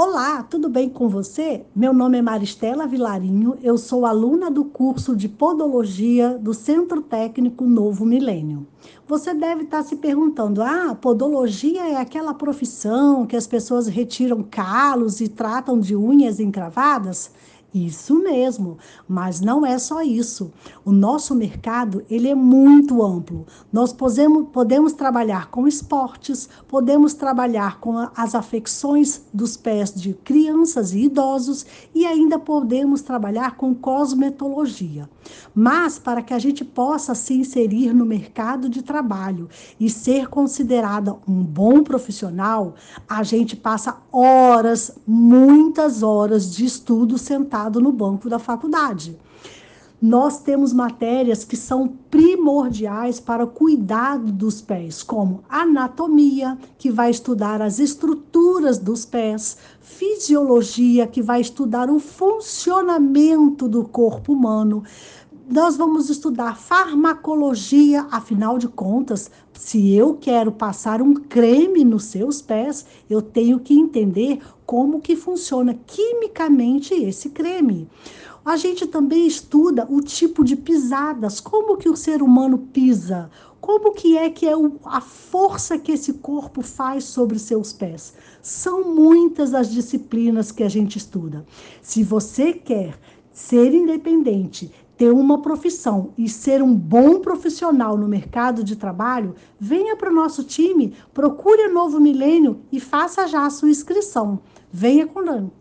Olá, tudo bem com você? Meu nome é Maristela Vilarinho, eu sou aluna do curso de Podologia do Centro Técnico Novo Milênio. Você deve estar se perguntando: ah, podologia é aquela profissão que as pessoas retiram calos e tratam de unhas encravadas? Isso mesmo, mas não é só isso. O nosso mercado ele é muito amplo. Nós podemos, podemos trabalhar com esportes, podemos trabalhar com as afecções dos pés de crianças e idosos e ainda podemos trabalhar com cosmetologia. Mas para que a gente possa se inserir no mercado de trabalho e ser considerada um bom profissional, a gente passa horas, muitas horas de estudo sentado no banco da faculdade. Nós temos matérias que são primordiais para o cuidado dos pés, como anatomia, que vai estudar as estruturas dos pés, fisiologia, que vai estudar o funcionamento do corpo humano, nós vamos estudar farmacologia, afinal de contas, se eu quero passar um creme nos seus pés, eu tenho que entender como que funciona quimicamente esse creme. A gente também estuda o tipo de pisadas, como que o ser humano pisa, como que é que é a força que esse corpo faz sobre seus pés. São muitas as disciplinas que a gente estuda. Se você quer ser independente, ter uma profissão e ser um bom profissional no mercado de trabalho, venha para o nosso time, procure o Novo Milênio e faça já a sua inscrição. Venha conosco.